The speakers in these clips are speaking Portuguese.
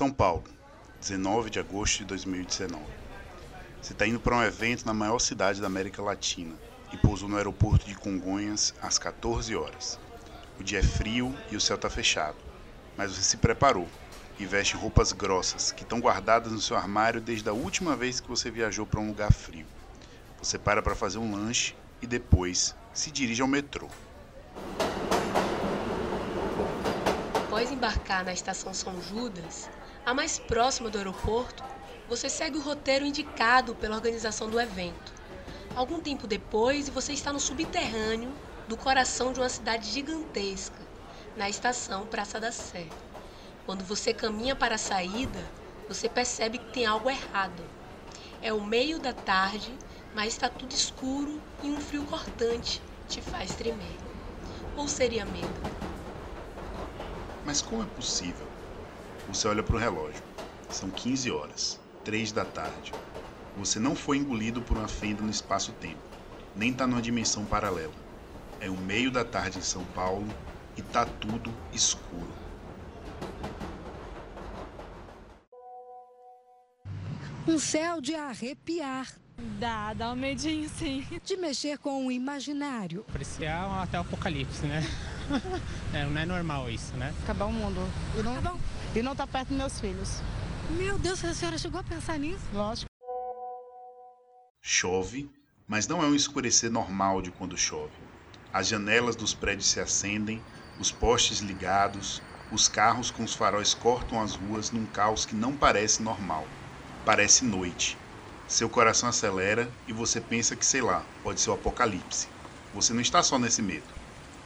São Paulo, 19 de agosto de 2019. Você está indo para um evento na maior cidade da América Latina e pousou no aeroporto de Congonhas às 14 horas. O dia é frio e o céu está fechado, mas você se preparou e veste roupas grossas que estão guardadas no seu armário desde a última vez que você viajou para um lugar frio. Você para para fazer um lanche e depois se dirige ao metrô. Após embarcar na estação São Judas, a mais próxima do aeroporto, você segue o roteiro indicado pela organização do evento. Algum tempo depois, você está no subterrâneo do coração de uma cidade gigantesca, na estação Praça da Sé. Quando você caminha para a saída, você percebe que tem algo errado. É o meio da tarde, mas está tudo escuro e um frio cortante te faz tremer. Ou seria medo? Mas como é possível? Você olha para o relógio. São 15 horas, 3 da tarde. Você não foi engolido por uma fenda no espaço-tempo, nem está numa dimensão paralela. É o meio da tarde em São Paulo e tá tudo escuro. Um céu de arrepiar. Dá, dá um medinho, sim. De mexer com o imaginário. Parecia até o apocalipse, né? é, não é normal isso, né? Acabar o mundo. E não, tá e não tá perto dos meus filhos. Meu Deus, a senhora chegou a pensar nisso? Lógico. Chove, mas não é um escurecer normal de quando chove. As janelas dos prédios se acendem, os postes ligados, os carros com os faróis cortam as ruas num caos que não parece normal. Parece noite. Seu coração acelera e você pensa que, sei lá, pode ser o apocalipse. Você não está só nesse medo.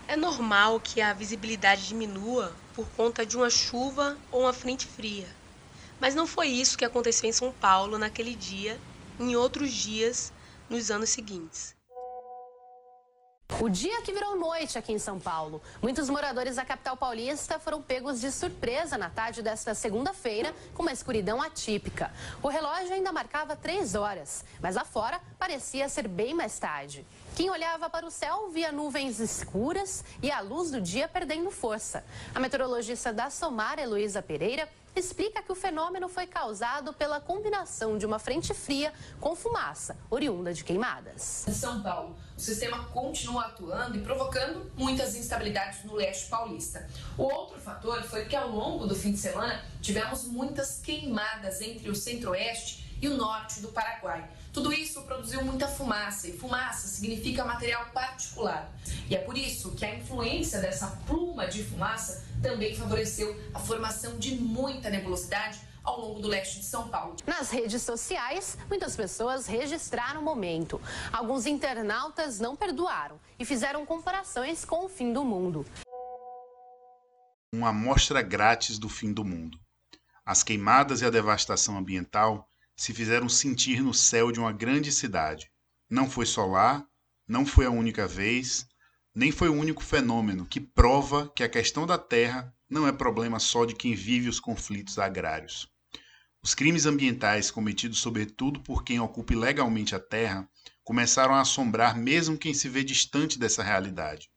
É normal que a visibilidade diminua por conta de uma chuva ou uma frente fria. Mas não foi isso que aconteceu em São Paulo naquele dia, em outros dias nos anos seguintes. O dia que virou noite aqui em São Paulo. Muitos moradores da capital paulista foram pegos de surpresa na tarde desta segunda-feira com uma escuridão atípica. O relógio ainda marcava três horas, mas lá fora parecia ser bem mais tarde. Quem olhava para o céu via nuvens escuras e a luz do dia perdendo força. A meteorologista da Somar, Heloísa Pereira, explica que o fenômeno foi causado pela combinação de uma frente fria com fumaça, oriunda de queimadas. Em São Paulo, o sistema continua atuando e provocando muitas instabilidades no leste paulista. O outro fator foi que ao longo do fim de semana tivemos muitas queimadas entre o centro-oeste e o norte do Paraguai. Tudo isso produziu muita fumaça, e fumaça significa material particular. E é por isso que a influência dessa pluma de fumaça também favoreceu a formação de muita nebulosidade ao longo do leste de São Paulo. Nas redes sociais, muitas pessoas registraram o momento. Alguns internautas não perdoaram e fizeram comparações com o fim do mundo. Uma amostra grátis do fim do mundo. As queimadas e a devastação ambiental se fizeram sentir no céu de uma grande cidade. Não foi só lá, não foi a única vez, nem foi o único fenômeno que prova que a questão da terra não é problema só de quem vive os conflitos agrários. Os crimes ambientais cometidos sobretudo por quem ocupa ilegalmente a terra começaram a assombrar mesmo quem se vê distante dessa realidade.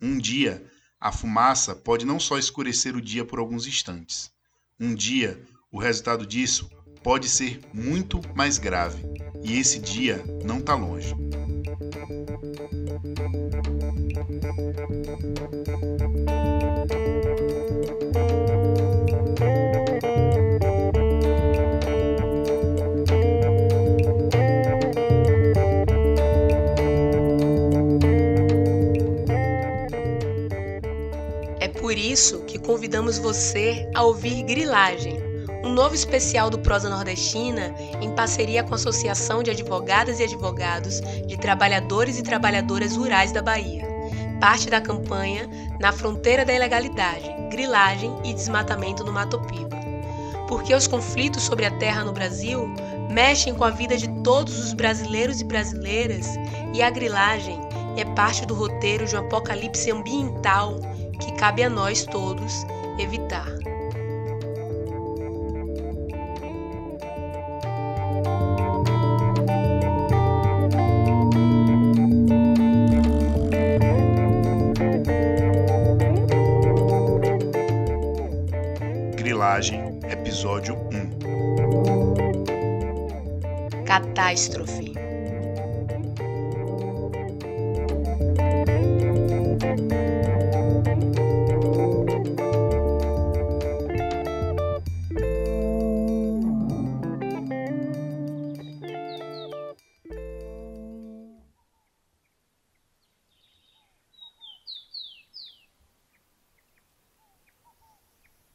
Um dia, a fumaça pode não só escurecer o dia por alguns instantes. Um dia, o resultado disso pode ser muito mais grave, e esse dia não está longe. É por isso que convidamos você a ouvir Grilagem um novo especial do Prosa Nordestina, em parceria com a Associação de Advogadas e Advogados de Trabalhadores e Trabalhadoras Rurais da Bahia. Parte da campanha Na Fronteira da Ilegalidade, Grilagem e Desmatamento no Mato Piba. Porque os conflitos sobre a terra no Brasil mexem com a vida de todos os brasileiros e brasileiras e a grilagem é parte do roteiro de um apocalipse ambiental que cabe a nós todos evitar. Catástrofe.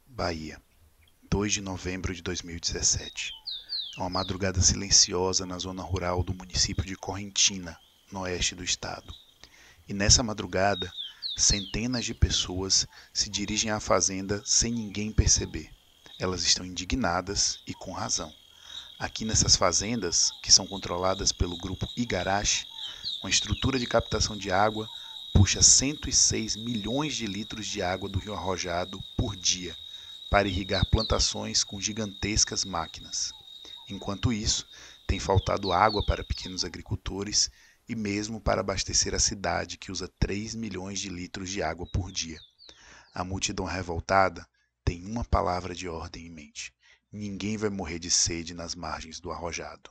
Bahia, 2 de novembro de 2017. É uma madrugada silenciosa na zona rural do município de Correntina, no oeste do estado. E nessa madrugada, centenas de pessoas se dirigem à fazenda sem ninguém perceber. Elas estão indignadas e com razão. Aqui nessas fazendas, que são controladas pelo grupo Igarashi, uma estrutura de captação de água puxa 106 milhões de litros de água do rio Arrojado por dia para irrigar plantações com gigantescas máquinas. Enquanto isso, tem faltado água para pequenos agricultores e mesmo para abastecer a cidade que usa 3 milhões de litros de água por dia. A multidão revoltada tem uma palavra de ordem em mente: ninguém vai morrer de sede nas margens do arrojado.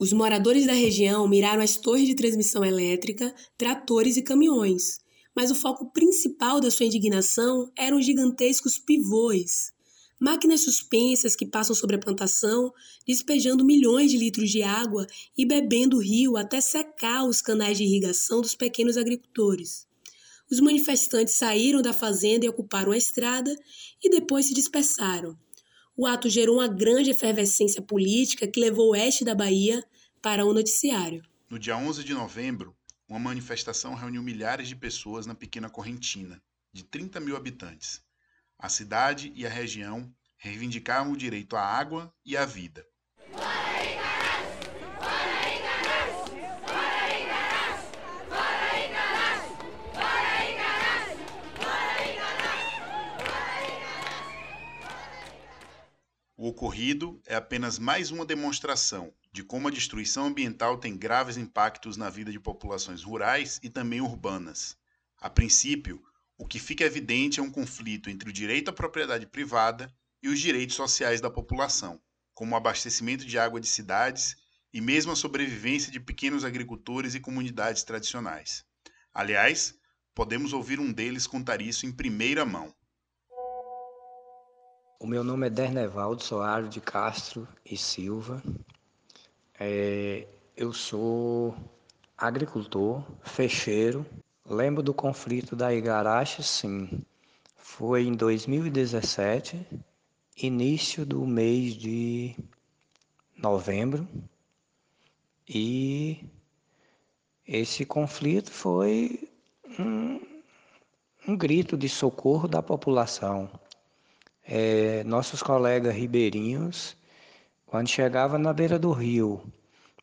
Os moradores da região miraram as torres de transmissão elétrica, tratores e caminhões, mas o foco principal da sua indignação eram gigantescos pivôs, máquinas suspensas que passam sobre a plantação, despejando milhões de litros de água e bebendo o rio até secar os canais de irrigação dos pequenos agricultores. Os manifestantes saíram da fazenda e ocuparam a estrada e depois se dispersaram. O ato gerou uma grande efervescência política que levou o oeste da Bahia para o noticiário. No dia 11 de novembro, uma manifestação reuniu milhares de pessoas na pequena Correntina, de 30 mil habitantes. A cidade e a região reivindicavam o direito à água e à vida. O ocorrido é apenas mais uma demonstração de como a destruição ambiental tem graves impactos na vida de populações rurais e também urbanas. A princípio, o que fica evidente é um conflito entre o direito à propriedade privada e os direitos sociais da população, como o abastecimento de água de cidades e mesmo a sobrevivência de pequenos agricultores e comunidades tradicionais. Aliás, podemos ouvir um deles contar isso em primeira mão. O meu nome é Dernevaldo Soares de Castro e Silva. É, eu sou agricultor, fecheiro. Lembro do conflito da Igarashi, sim. Foi em 2017, início do mês de novembro. E esse conflito foi um, um grito de socorro da população é, nossos colegas ribeirinhos, quando chegava na beira do rio,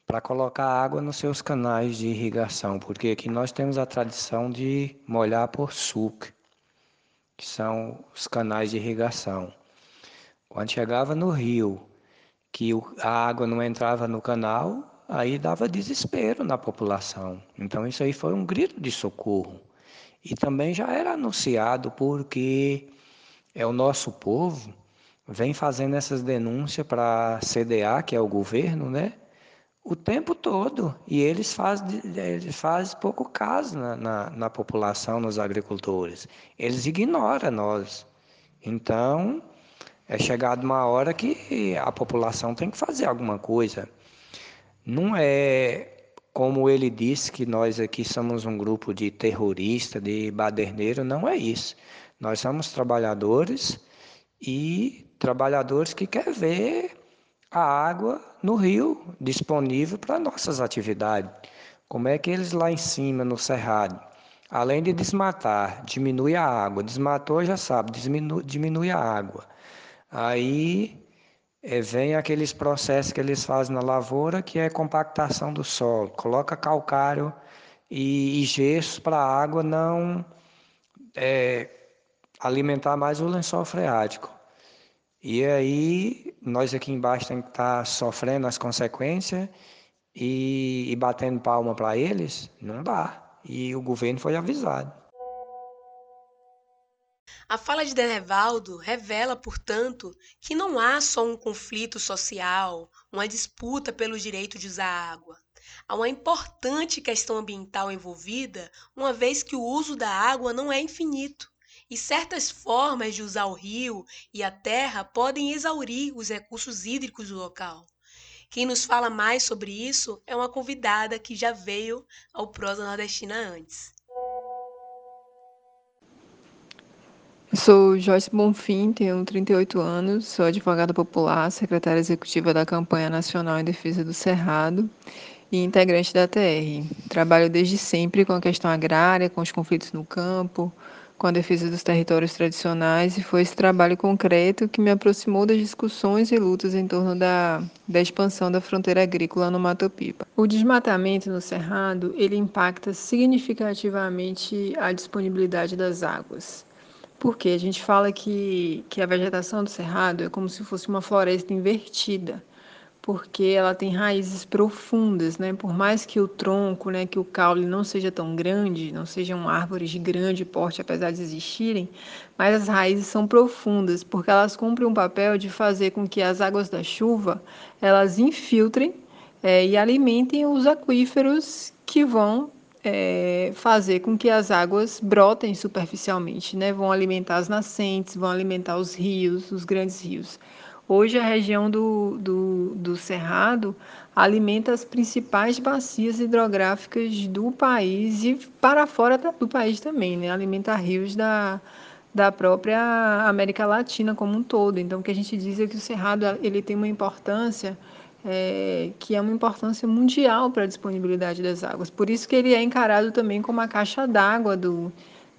para colocar água nos seus canais de irrigação, porque aqui nós temos a tradição de molhar por suc, que são os canais de irrigação. Quando chegava no rio, que a água não entrava no canal, aí dava desespero na população. Então isso aí foi um grito de socorro. E também já era anunciado porque é o nosso povo vem fazendo essas denúncias para a CDA, que é o governo, né? O tempo todo. E eles fazem, eles fazem pouco caso na, na, na população, nos agricultores. Eles ignoram nós. Então, é chegado uma hora que a população tem que fazer alguma coisa. Não é como ele disse que nós aqui somos um grupo de terrorista, de baderneiro, não é isso. Nós somos trabalhadores e trabalhadores que querem ver a água no rio disponível para nossas atividades. Como é que eles lá em cima, no Cerrado, além de desmatar, diminui a água. Desmatou, já sabe, diminui, diminui a água. Aí é, vem aqueles processos que eles fazem na lavoura, que é compactação do solo. Coloca calcário e, e gesso para a água não é, alimentar mais o lençol freático. E aí, nós aqui embaixo tem que estar tá sofrendo as consequências e, e batendo palma para eles? Não dá. E o governo foi avisado. A fala de Denevaldo revela, portanto, que não há só um conflito social, uma disputa pelo direito de usar água. Há uma importante questão ambiental envolvida, uma vez que o uso da água não é infinito e certas formas de usar o rio e a terra podem exaurir os recursos hídricos do local. Quem nos fala mais sobre isso é uma convidada que já veio ao Prosa Nordestina antes. Sou Joyce Bonfim, tenho 38 anos, sou advogada popular, secretária executiva da Campanha Nacional em Defesa do Cerrado e integrante da TR. Trabalho desde sempre com a questão agrária, com os conflitos no campo, com a defesa dos territórios tradicionais e foi esse trabalho concreto que me aproximou das discussões e lutas em torno da, da expansão da fronteira agrícola no Mato Pipa. O desmatamento no Cerrado, ele impacta significativamente a disponibilidade das águas. Porque a gente fala que, que a vegetação do Cerrado é como se fosse uma floresta invertida porque ela tem raízes profundas, né? Por mais que o tronco, né, que o caule não seja tão grande, não sejam árvores de grande porte, apesar de existirem, mas as raízes são profundas, porque elas cumprem um papel de fazer com que as águas da chuva elas infiltrem é, e alimentem os aquíferos que vão é, fazer com que as águas brotem superficialmente, né? Vão alimentar as nascentes, vão alimentar os rios, os grandes rios. Hoje, a região do, do, do Cerrado alimenta as principais bacias hidrográficas do país e para fora do país também, né? alimenta rios da, da própria América Latina como um todo. Então, o que a gente diz é que o Cerrado ele tem uma importância é, que é uma importância mundial para a disponibilidade das águas. Por isso que ele é encarado também como a caixa d'água do,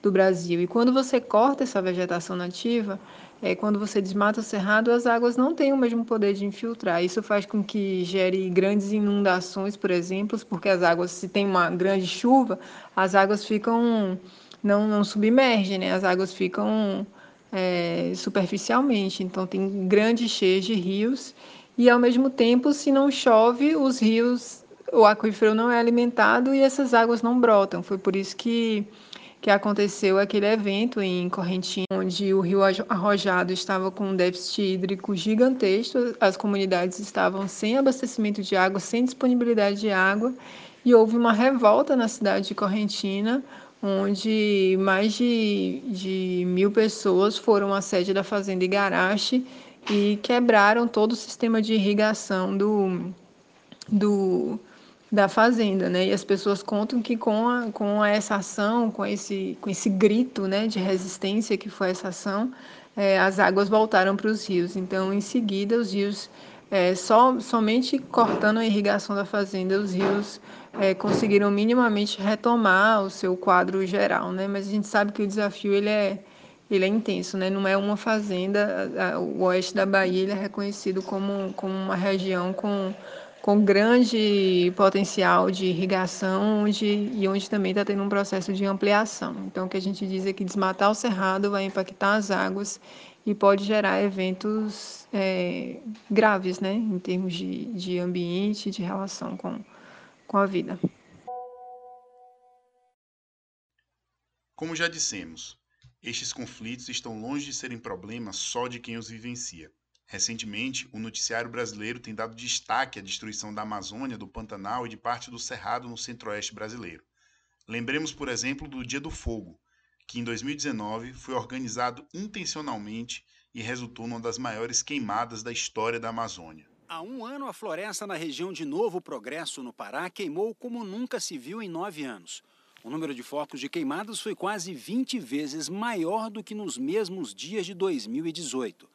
do Brasil. E quando você corta essa vegetação nativa, é, quando você desmata o cerrado, as águas não têm o mesmo poder de infiltrar. Isso faz com que gere grandes inundações, por exemplo, porque as águas, se tem uma grande chuva, as águas ficam não, não submergem, né? As águas ficam é, superficialmente. Então tem grandes cheias de rios e ao mesmo tempo, se não chove, os rios, o aquífero não é alimentado e essas águas não brotam. Foi por isso que que aconteceu aquele evento em Correntina, onde o rio Arrojado estava com um déficit hídrico gigantesco, as comunidades estavam sem abastecimento de água, sem disponibilidade de água, e houve uma revolta na cidade de Correntina, onde mais de, de mil pessoas foram à sede da fazenda Igarashi e quebraram todo o sistema de irrigação do, do, da fazenda, né? E as pessoas contam que com, a, com essa ação, com esse, com esse grito, né, de resistência que foi essa ação, é, as águas voltaram para os rios. Então, em seguida, os rios, é, só, somente cortando a irrigação da fazenda, os rios é, conseguiram minimamente retomar o seu quadro geral, né? Mas a gente sabe que o desafio ele é ele é intenso, né? Não é uma fazenda, o oeste da Bahia é reconhecido como, como uma região com com grande potencial de irrigação onde, e onde também está tendo um processo de ampliação. Então, o que a gente diz é que desmatar o cerrado vai impactar as águas e pode gerar eventos é, graves, né, em termos de, de ambiente, de relação com, com a vida. Como já dissemos, estes conflitos estão longe de serem problemas só de quem os vivencia. Recentemente, o noticiário brasileiro tem dado destaque à destruição da Amazônia, do Pantanal e de parte do Cerrado no centro-oeste brasileiro. Lembremos, por exemplo, do Dia do Fogo, que em 2019 foi organizado intencionalmente e resultou numa das maiores queimadas da história da Amazônia. Há um ano, a floresta na região de Novo Progresso, no Pará, queimou como nunca se viu em nove anos. O número de focos de queimadas foi quase 20 vezes maior do que nos mesmos dias de 2018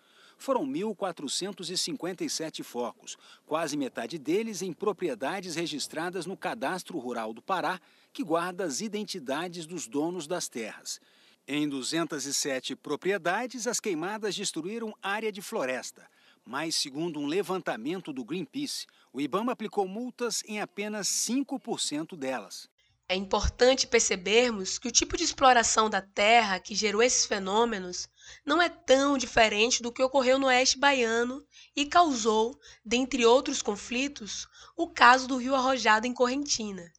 foram 1.457 focos, quase metade deles em propriedades registradas no Cadastro Rural do Pará, que guarda as identidades dos donos das terras. Em 207 propriedades, as queimadas destruíram área de floresta. Mas, segundo um levantamento do Greenpeace, o IBAMA aplicou multas em apenas 5% delas. É importante percebermos que o tipo de exploração da terra que gerou esses fenômenos não é tão diferente do que ocorreu no oeste baiano e causou, dentre outros conflitos, o caso do rio Arrojado em Correntina.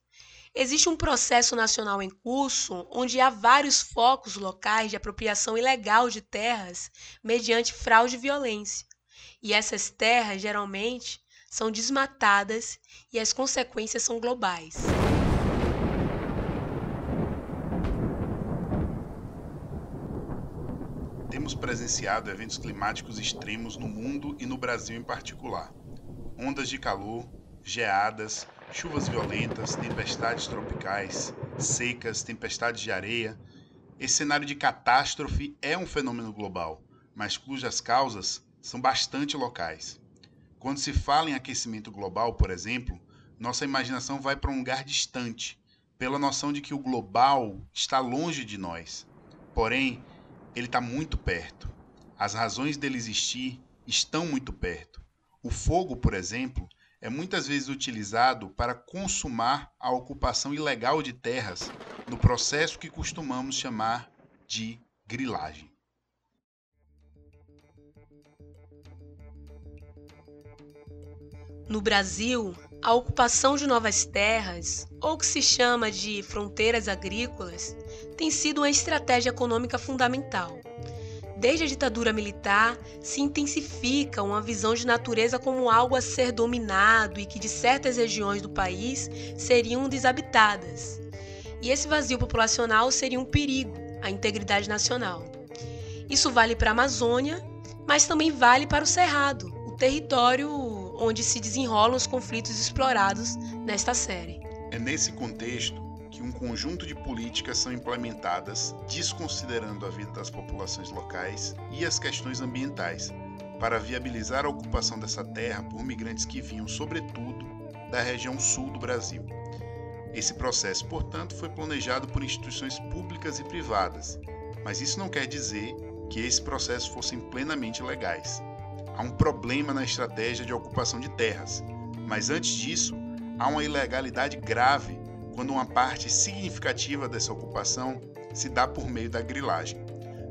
Existe um processo nacional em curso onde há vários focos locais de apropriação ilegal de terras mediante fraude e violência. E essas terras, geralmente, são desmatadas e as consequências são globais. Temos presenciado eventos climáticos extremos no mundo e no Brasil em particular. Ondas de calor, geadas, chuvas violentas, tempestades tropicais, secas, tempestades de areia. Esse cenário de catástrofe é um fenômeno global, mas cujas causas são bastante locais. Quando se fala em aquecimento global, por exemplo, nossa imaginação vai para um lugar distante, pela noção de que o global está longe de nós. Porém, ele está muito perto. As razões dele existir estão muito perto. O fogo, por exemplo, é muitas vezes utilizado para consumar a ocupação ilegal de terras no processo que costumamos chamar de grilagem. No Brasil, a ocupação de novas terras, ou que se chama de fronteiras agrícolas, tem sido uma estratégia econômica fundamental. Desde a ditadura militar, se intensifica uma visão de natureza como algo a ser dominado e que de certas regiões do país seriam desabitadas. E esse vazio populacional seria um perigo à integridade nacional. Isso vale para a Amazônia, mas também vale para o Cerrado, o território onde se desenrolam os conflitos explorados nesta série. É nesse contexto um conjunto de políticas são implementadas desconsiderando a vida das populações locais e as questões ambientais, para viabilizar a ocupação dessa terra por migrantes que vinham, sobretudo, da região sul do Brasil. Esse processo, portanto, foi planejado por instituições públicas e privadas, mas isso não quer dizer que esses processos fossem plenamente legais. Há um problema na estratégia de ocupação de terras, mas antes disso, há uma ilegalidade grave quando uma parte significativa dessa ocupação se dá por meio da grilagem.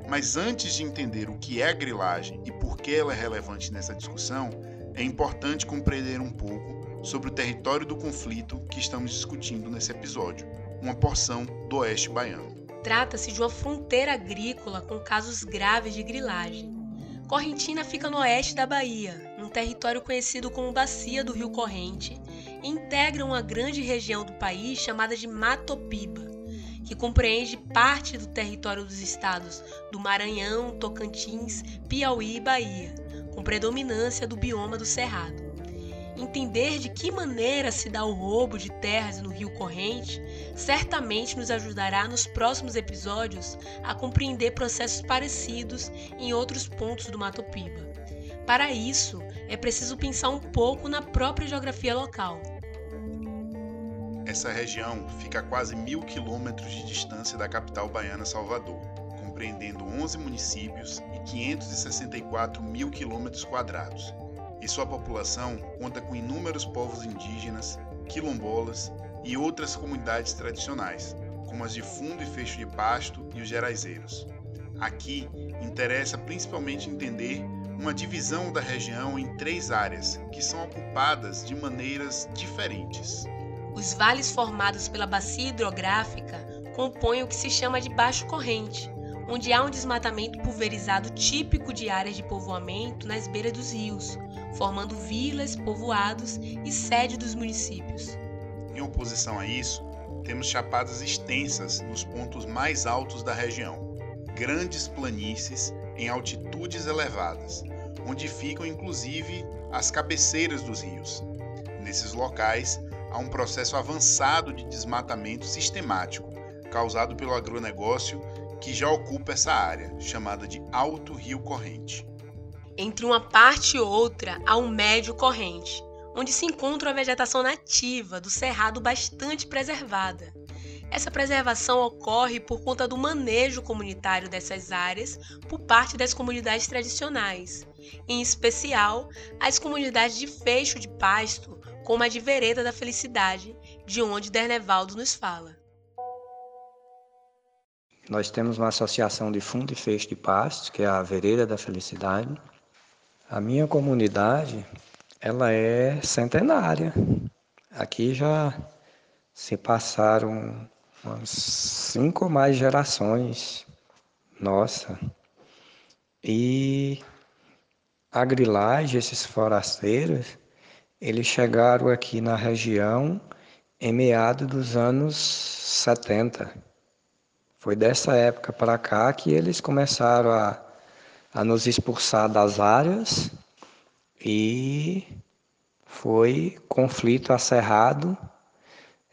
Mas antes de entender o que é a grilagem e por que ela é relevante nessa discussão, é importante compreender um pouco sobre o território do conflito que estamos discutindo nesse episódio, uma porção do oeste baiano. Trata-se de uma fronteira agrícola com casos graves de grilagem. Correntina fica no oeste da Bahia, num território conhecido como Bacia do Rio Corrente, integra uma grande região do país chamada de Matopiba, que compreende parte do território dos estados do Maranhão, Tocantins, Piauí e Bahia, com predominância do bioma do Cerrado. Entender de que maneira se dá o roubo de terras no Rio Corrente certamente nos ajudará nos próximos episódios a compreender processos parecidos em outros pontos do Mato Piba. Para isso, é preciso pensar um pouco na própria geografia local. Essa região fica a quase mil quilômetros de distância da capital baiana Salvador, compreendendo 11 municípios e 564 mil quilômetros quadrados e sua população conta com inúmeros povos indígenas, quilombolas e outras comunidades tradicionais, como as de fundo e fecho de pasto e os geraizeiros. Aqui interessa principalmente entender uma divisão da região em três áreas que são ocupadas de maneiras diferentes. Os vales formados pela bacia hidrográfica compõem o que se chama de baixo corrente, onde há um desmatamento pulverizado típico de áreas de povoamento nas beiras dos rios, formando vilas, povoados e sede dos municípios. Em oposição a isso, temos chapadas extensas nos pontos mais altos da região, grandes planícies em altitudes elevadas, onde ficam inclusive as cabeceiras dos rios. Nesses locais, há um processo avançado de desmatamento sistemático, causado pelo agronegócio que já ocupa essa área, chamada de Alto Rio Corrente. Entre uma parte e outra há um médio corrente, onde se encontra a vegetação nativa do cerrado bastante preservada. Essa preservação ocorre por conta do manejo comunitário dessas áreas por parte das comunidades tradicionais, em especial as comunidades de fecho de pasto, como a de Vereda da Felicidade, de onde Dernevaldo nos fala. Nós temos uma associação de fundo e fecho de pastos, que é a Vereira da Felicidade. A minha comunidade, ela é centenária. Aqui já se passaram umas cinco ou mais gerações. Nossa. E a grilagem, esses forasteiros, eles chegaram aqui na região em meados dos anos 70. Foi dessa época para cá que eles começaram a, a nos expulsar das áreas e foi conflito acerrado.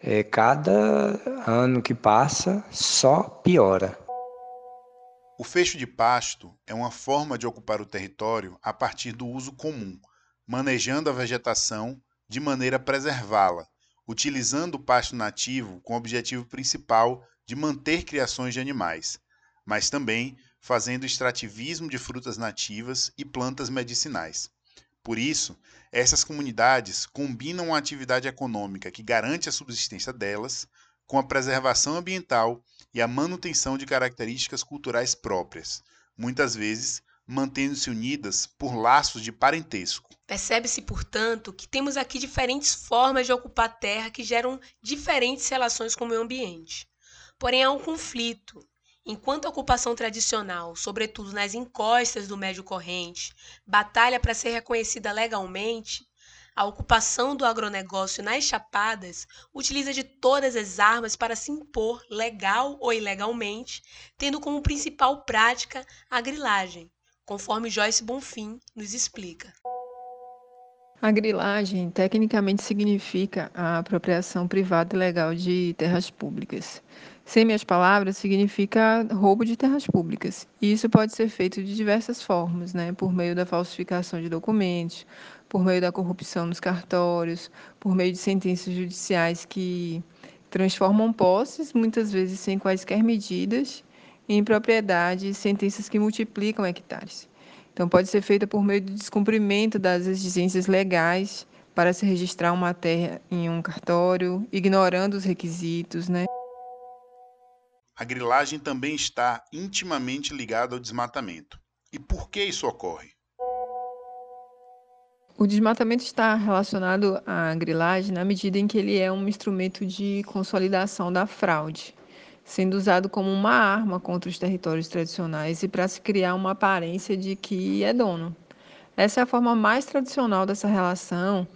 É, cada ano que passa só piora. O fecho de pasto é uma forma de ocupar o território a partir do uso comum, manejando a vegetação de maneira a preservá-la, utilizando o pasto nativo com o objetivo principal de manter criações de animais, mas também fazendo extrativismo de frutas nativas e plantas medicinais. Por isso, essas comunidades combinam a atividade econômica que garante a subsistência delas com a preservação ambiental e a manutenção de características culturais próprias, muitas vezes mantendo-se unidas por laços de parentesco. Percebe-se, portanto, que temos aqui diferentes formas de ocupar terra que geram diferentes relações com o meio ambiente. Porém, há um conflito. Enquanto a ocupação tradicional, sobretudo nas encostas do médio corrente, batalha para ser reconhecida legalmente, a ocupação do agronegócio nas chapadas utiliza de todas as armas para se impor legal ou ilegalmente, tendo como principal prática a grilagem, conforme Joyce Bonfim nos explica. A grilagem tecnicamente significa a apropriação privada e legal de terras públicas. Sem minhas palavras, significa roubo de terras públicas. E isso pode ser feito de diversas formas, né? por meio da falsificação de documentos, por meio da corrupção nos cartórios, por meio de sentenças judiciais que transformam posses, muitas vezes sem quaisquer medidas, em propriedades, sentenças que multiplicam hectares. Então, pode ser feita por meio do descumprimento das exigências legais para se registrar uma terra em um cartório, ignorando os requisitos, né? A grilagem também está intimamente ligada ao desmatamento. E por que isso ocorre? O desmatamento está relacionado à grilagem na medida em que ele é um instrumento de consolidação da fraude, sendo usado como uma arma contra os territórios tradicionais e para se criar uma aparência de que é dono. Essa é a forma mais tradicional dessa relação,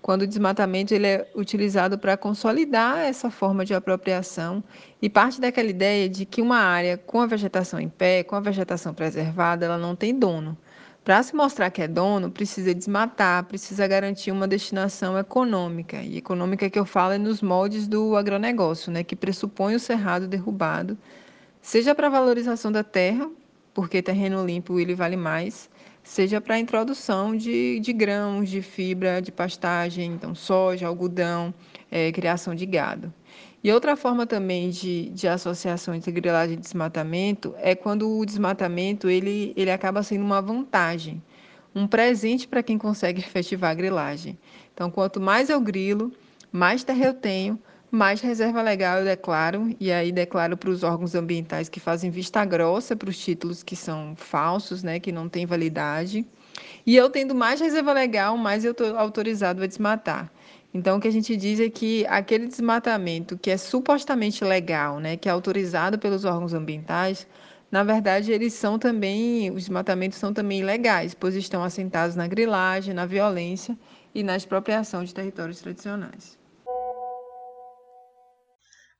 quando o desmatamento ele é utilizado para consolidar essa forma de apropriação e parte daquela ideia de que uma área com a vegetação em pé, com a vegetação preservada, ela não tem dono. Para se mostrar que é dono, precisa desmatar, precisa garantir uma destinação econômica. E econômica que eu falo é nos moldes do agronegócio, né, que pressupõe o cerrado derrubado, seja para valorização da terra, porque terreno limpo ele vale mais, seja para a introdução de, de grãos, de fibra, de pastagem, então soja, algodão, é, criação de gado. E outra forma também de, de associação entre grilagem e desmatamento é quando o desmatamento ele, ele acaba sendo uma vantagem, um presente para quem consegue efetivar a grilagem. Então, quanto mais eu grilo, mais terra eu tenho, mais reserva legal eu declaro, e aí declaro para os órgãos ambientais que fazem vista grossa para os títulos que são falsos, né, que não têm validade. E eu tendo mais reserva legal, mais eu estou autorizado a desmatar. Então, o que a gente diz é que aquele desmatamento que é supostamente legal, né, que é autorizado pelos órgãos ambientais, na verdade, eles são também, os desmatamentos são também ilegais, pois estão assentados na grilagem, na violência e na expropriação de territórios tradicionais.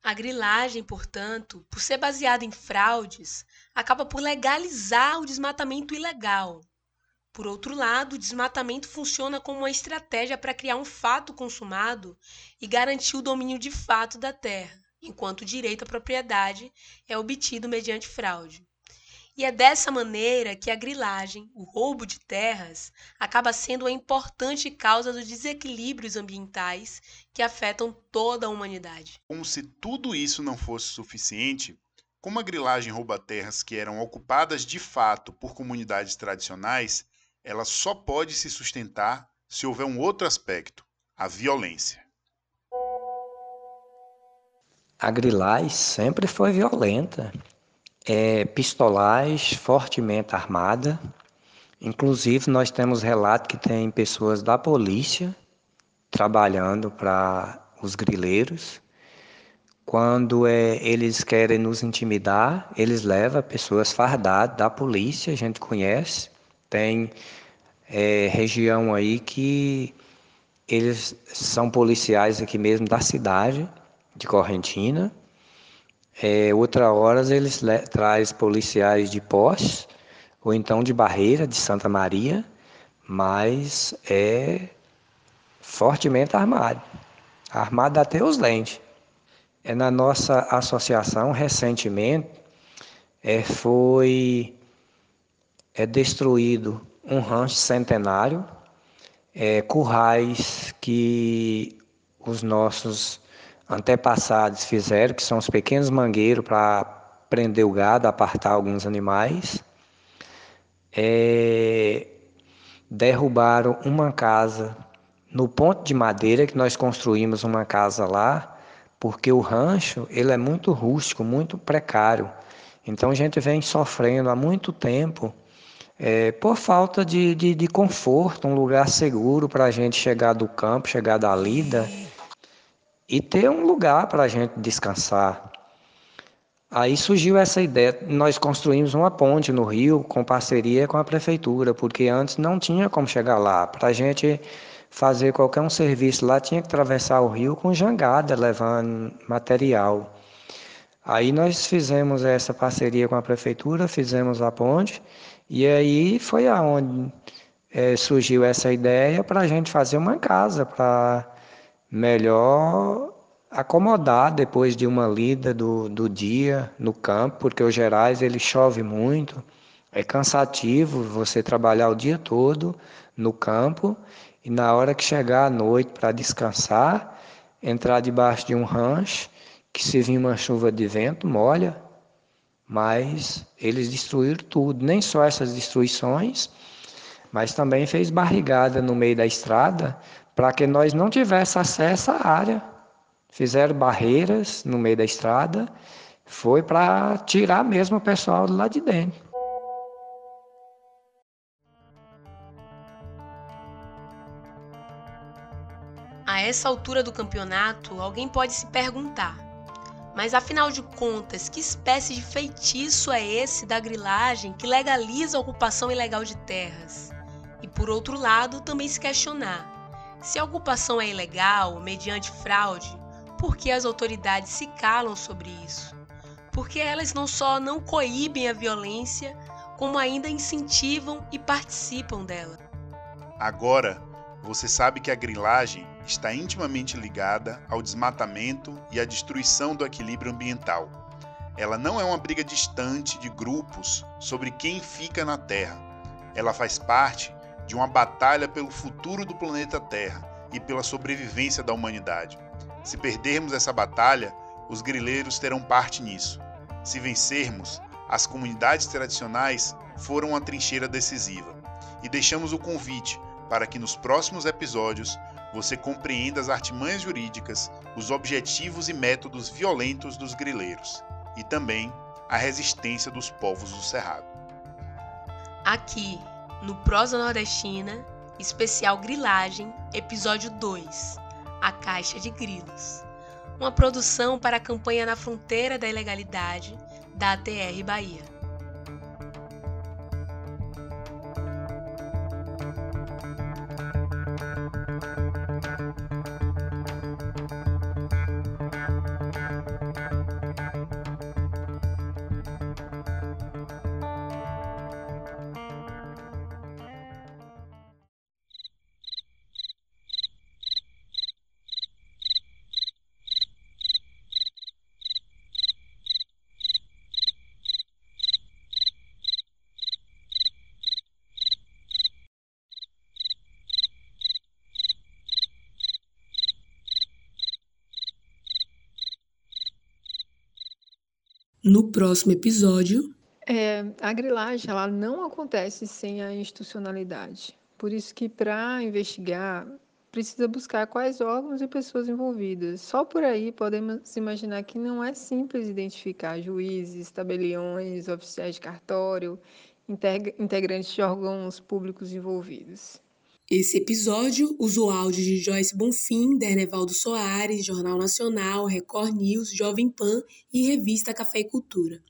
A grilagem, portanto, por ser baseada em fraudes, acaba por legalizar o desmatamento ilegal, por outro lado, o desmatamento funciona como uma estratégia para criar um fato consumado e garantir o domínio de fato da terra, enquanto o direito à propriedade é obtido mediante fraude. E é dessa maneira que a grilagem, o roubo de terras, acaba sendo uma importante causa dos desequilíbrios ambientais que afetam toda a humanidade. Como se tudo isso não fosse suficiente, como a grilagem rouba terras que eram ocupadas de fato por comunidades tradicionais, ela só pode se sustentar se houver um outro aspecto, a violência. A grilagem sempre foi violenta. é pistolais fortemente armada. Inclusive, nós temos relato que tem pessoas da polícia trabalhando para os grileiros. Quando é, eles querem nos intimidar, eles levam pessoas fardadas da polícia, a gente conhece. Tem é, região aí que eles são policiais aqui mesmo da cidade de Correntina. É, outra horas eles traz policiais de Pós ou então de Barreira, de Santa Maria, mas é fortemente armado, armado até os dentes. É na nossa associação recentemente é, foi é destruído um rancho centenário, é, currais que os nossos antepassados fizeram, que são os pequenos mangueiros para prender o gado, apartar alguns animais. É, derrubaram uma casa no ponto de madeira que nós construímos uma casa lá, porque o rancho ele é muito rústico, muito precário. Então a gente vem sofrendo há muito tempo é, por falta de, de, de conforto, um lugar seguro para a gente chegar do campo, chegar da lida e ter um lugar para a gente descansar. Aí surgiu essa ideia, nós construímos uma ponte no rio com parceria com a prefeitura, porque antes não tinha como chegar lá. Para a gente fazer qualquer um serviço lá, tinha que atravessar o rio com jangada, levando material. Aí nós fizemos essa parceria com a prefeitura, fizemos a ponte, e aí foi aonde é, surgiu essa ideia para a gente fazer uma casa, para melhor acomodar depois de uma lida do, do dia no campo, porque o Gerais ele chove muito, é cansativo você trabalhar o dia todo no campo e na hora que chegar à noite para descansar, entrar debaixo de um rancho, que se vir uma chuva de vento, molha, mas eles destruíram tudo, nem só essas destruições, mas também fez barrigada no meio da estrada para que nós não tivéssemos acesso à área. Fizeram barreiras no meio da estrada, foi para tirar mesmo o pessoal lá de dentro. A essa altura do campeonato, alguém pode se perguntar: mas afinal de contas, que espécie de feitiço é esse da grilagem que legaliza a ocupação ilegal de terras? E por outro lado, também se questionar: se a ocupação é ilegal, mediante fraude, por que as autoridades se calam sobre isso? Porque elas não só não coíbem a violência, como ainda incentivam e participam dela. Agora, você sabe que a grilagem está intimamente ligada ao desmatamento e à destruição do equilíbrio ambiental. Ela não é uma briga distante de grupos sobre quem fica na Terra. Ela faz parte de uma batalha pelo futuro do planeta Terra e pela sobrevivência da humanidade. Se perdermos essa batalha, os grileiros terão parte nisso. Se vencermos, as comunidades tradicionais foram uma trincheira decisiva. E deixamos o convite para que nos próximos episódios você compreenda as artimanhas jurídicas, os objetivos e métodos violentos dos grileiros e também a resistência dos povos do Cerrado. Aqui, no Prosa Nordestina, especial Grilagem, episódio 2 A Caixa de Grilos. Uma produção para a campanha na fronteira da ilegalidade da ATR Bahia. No próximo episódio. É, a grilagem ela não acontece sem a institucionalidade. Por isso que para investigar precisa buscar quais órgãos e pessoas envolvidas. Só por aí podemos imaginar que não é simples identificar juízes, tabeliões, oficiais de cartório, integrantes de órgãos públicos envolvidos. Esse episódio usou áudio de Joyce Bonfim, Dernevaldo Soares, Jornal Nacional, Record News, Jovem Pan e Revista Café e Cultura.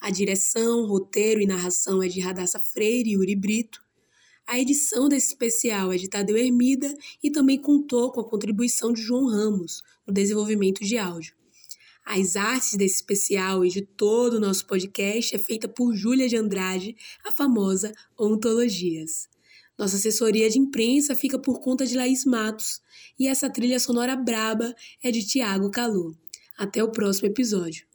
A direção, roteiro e narração é de Radassa Freire e Uri Brito. A edição desse especial é de Tadeu Hermida e também contou com a contribuição de João Ramos no desenvolvimento de áudio. As artes desse especial e de todo o nosso podcast é feita por Júlia de Andrade, a famosa Ontologias. Nossa assessoria de imprensa fica por conta de Laís Matos e essa trilha sonora braba é de Tiago Calu. Até o próximo episódio.